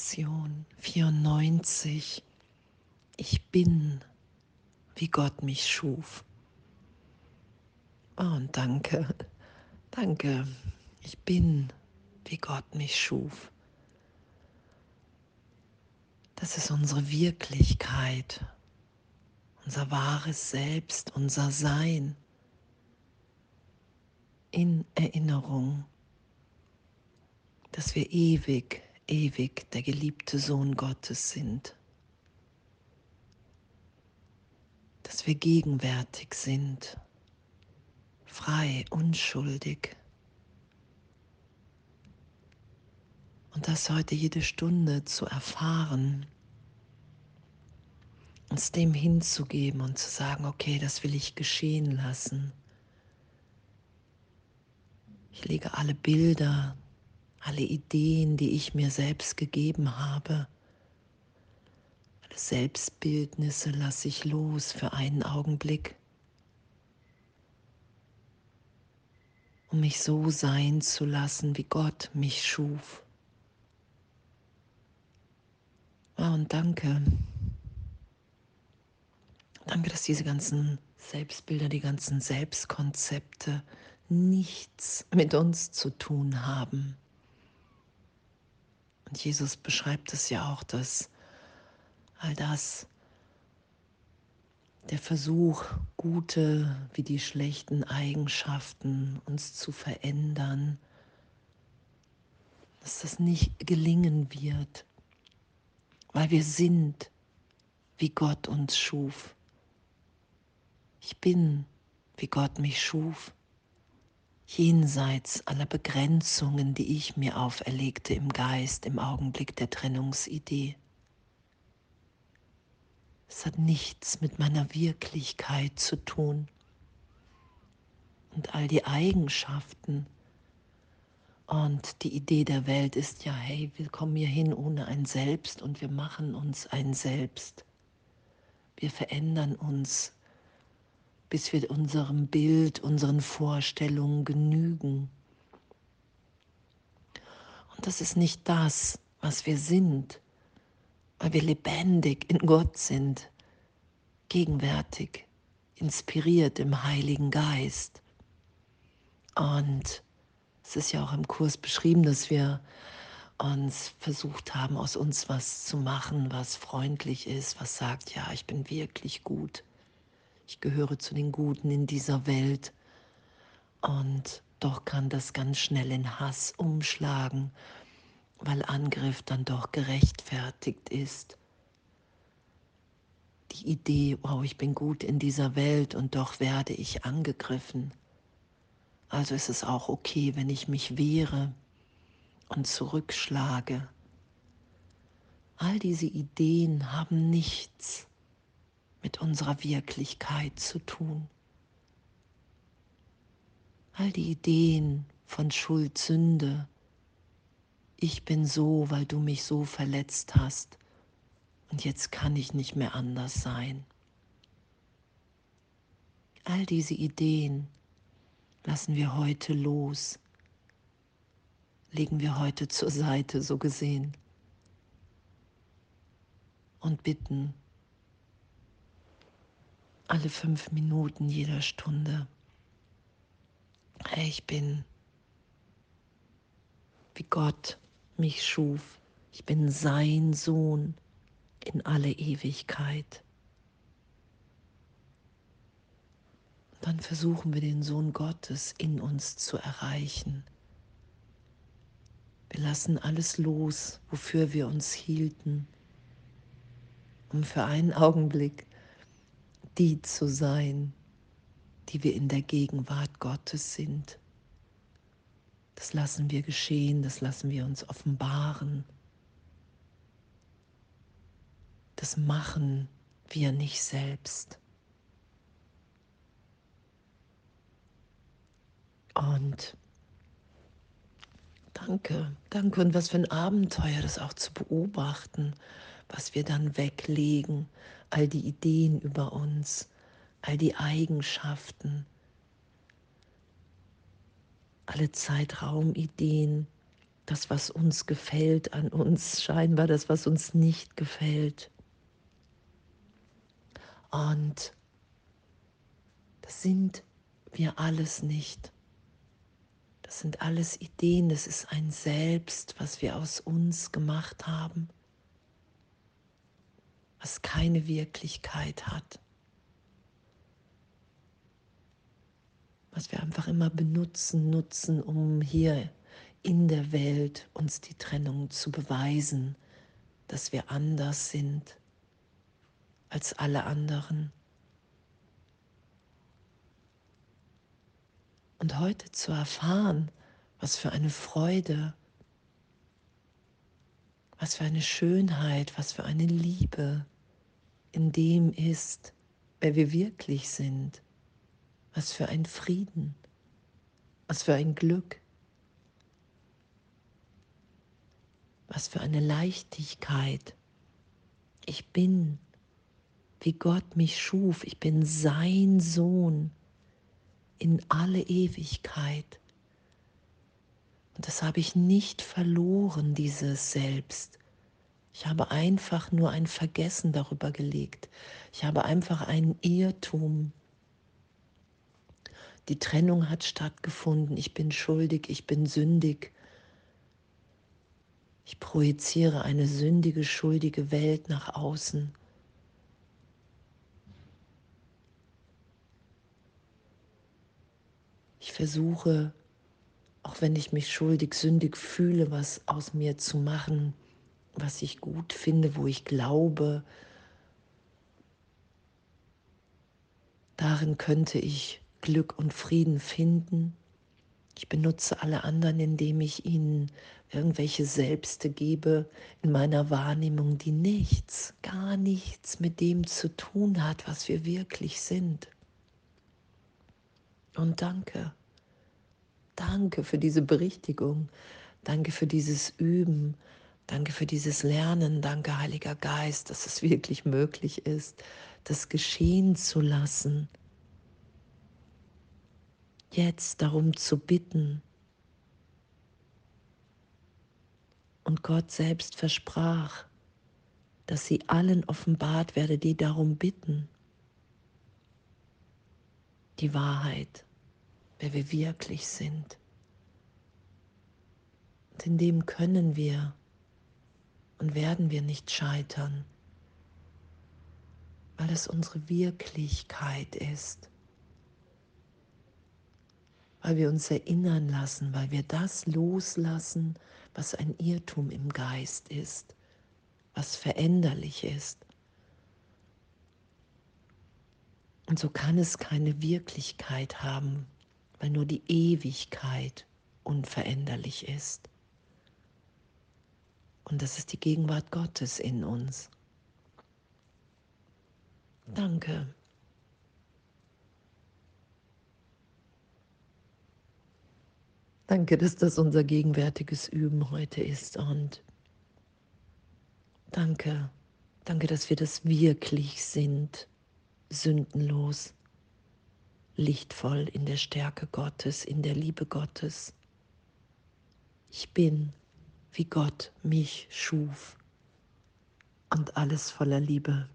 Meditation 94. Ich bin, wie Gott mich schuf. Oh, und danke, danke. Ich bin, wie Gott mich schuf. Das ist unsere Wirklichkeit, unser wahres Selbst, unser Sein in Erinnerung, dass wir ewig, ewig der geliebte Sohn Gottes sind, dass wir gegenwärtig sind, frei, unschuldig. Und das heute jede Stunde zu erfahren, uns dem hinzugeben und zu sagen, okay, das will ich geschehen lassen. Ich lege alle Bilder, alle Ideen, die ich mir selbst gegeben habe, alle Selbstbildnisse lasse ich los für einen Augenblick, um mich so sein zu lassen, wie Gott mich schuf. Ah, und danke. Danke, dass diese ganzen Selbstbilder, die ganzen Selbstkonzepte nichts mit uns zu tun haben. Und Jesus beschreibt es ja auch, dass all das, der Versuch, gute wie die schlechten Eigenschaften uns zu verändern, dass das nicht gelingen wird, weil wir sind, wie Gott uns schuf. Ich bin, wie Gott mich schuf, jenseits aller Begrenzungen, die ich mir auferlegte im Geist im Augenblick der Trennungsidee. Es hat nichts mit meiner Wirklichkeit zu tun. Und all die Eigenschaften, und die Idee der Welt ist ja, hey, wir kommen hier hin ohne ein Selbst und wir machen uns ein Selbst. Wir verändern uns, bis wir unserem Bild, unseren Vorstellungen genügen. Und das ist nicht das, was wir sind, weil wir lebendig in Gott sind, gegenwärtig, inspiriert im Heiligen Geist. Und es ist ja auch im Kurs beschrieben, dass wir uns versucht haben, aus uns was zu machen, was freundlich ist, was sagt, ja, ich bin wirklich gut. Ich gehöre zu den Guten in dieser Welt. Und doch kann das ganz schnell in Hass umschlagen, weil Angriff dann doch gerechtfertigt ist. Die Idee, wow, ich bin gut in dieser Welt und doch werde ich angegriffen. Also ist es auch okay, wenn ich mich wehre und zurückschlage. All diese Ideen haben nichts mit unserer Wirklichkeit zu tun. All die Ideen von Schuld, Sünde, ich bin so, weil du mich so verletzt hast und jetzt kann ich nicht mehr anders sein. All diese Ideen lassen wir heute los, legen wir heute zur Seite, so gesehen, und bitten alle fünf Minuten jeder Stunde, hey, ich bin, wie Gott mich schuf, ich bin sein Sohn in alle Ewigkeit. dann versuchen wir den Sohn Gottes in uns zu erreichen. Wir lassen alles los, wofür wir uns hielten, um für einen Augenblick die zu sein, die wir in der Gegenwart Gottes sind. Das lassen wir geschehen, das lassen wir uns offenbaren. Das machen wir nicht selbst. Und danke, danke. Und was für ein Abenteuer, das auch zu beobachten, was wir dann weglegen, all die Ideen über uns, all die Eigenschaften, alle Zeitraumideen, das, was uns gefällt an uns, scheinbar das, was uns nicht gefällt. Und das sind wir alles nicht. Das sind alles Ideen, das ist ein Selbst, was wir aus uns gemacht haben, was keine Wirklichkeit hat, was wir einfach immer benutzen, nutzen, um hier in der Welt uns die Trennung zu beweisen, dass wir anders sind als alle anderen. Und heute zu erfahren, was für eine Freude, was für eine Schönheit, was für eine Liebe in dem ist, wer wir wirklich sind, was für ein Frieden, was für ein Glück. Was für eine Leichtigkeit. Ich bin, wie Gott mich schuf. Ich bin sein Sohn in alle Ewigkeit. Und das habe ich nicht verloren, dieses Selbst. Ich habe einfach nur ein Vergessen darüber gelegt. Ich habe einfach einen Irrtum. Die Trennung hat stattgefunden. Ich bin schuldig, ich bin sündig. Ich projiziere eine sündige, schuldige Welt nach außen. Ich versuche, auch wenn ich mich schuldig, sündig fühle, was aus mir zu machen, was ich gut finde, wo ich glaube, darin könnte ich Glück und Frieden finden. Ich benutze alle anderen, indem ich ihnen irgendwelche Selbste gebe in meiner Wahrnehmung, die nichts, gar nichts mit dem zu tun hat, was wir wirklich sind. Und danke. Danke für diese Berichtigung. Danke für dieses Üben. Danke für dieses Lernen. Danke, Heiliger Geist, dass es wirklich möglich ist, das geschehen zu lassen jetzt darum zu bitten. Und Gott selbst versprach, dass sie allen offenbart werde, die darum bitten. Die Wahrheit, wer wir wirklich sind. Und in dem können wir und werden wir nicht scheitern, weil es unsere Wirklichkeit ist weil wir uns erinnern lassen, weil wir das loslassen, was ein Irrtum im Geist ist, was veränderlich ist. Und so kann es keine Wirklichkeit haben, weil nur die Ewigkeit unveränderlich ist. Und das ist die Gegenwart Gottes in uns. Danke. Danke, dass das unser gegenwärtiges Üben heute ist und danke, danke, dass wir das wirklich sind, sündenlos, lichtvoll in der Stärke Gottes, in der Liebe Gottes. Ich bin, wie Gott mich schuf und alles voller Liebe.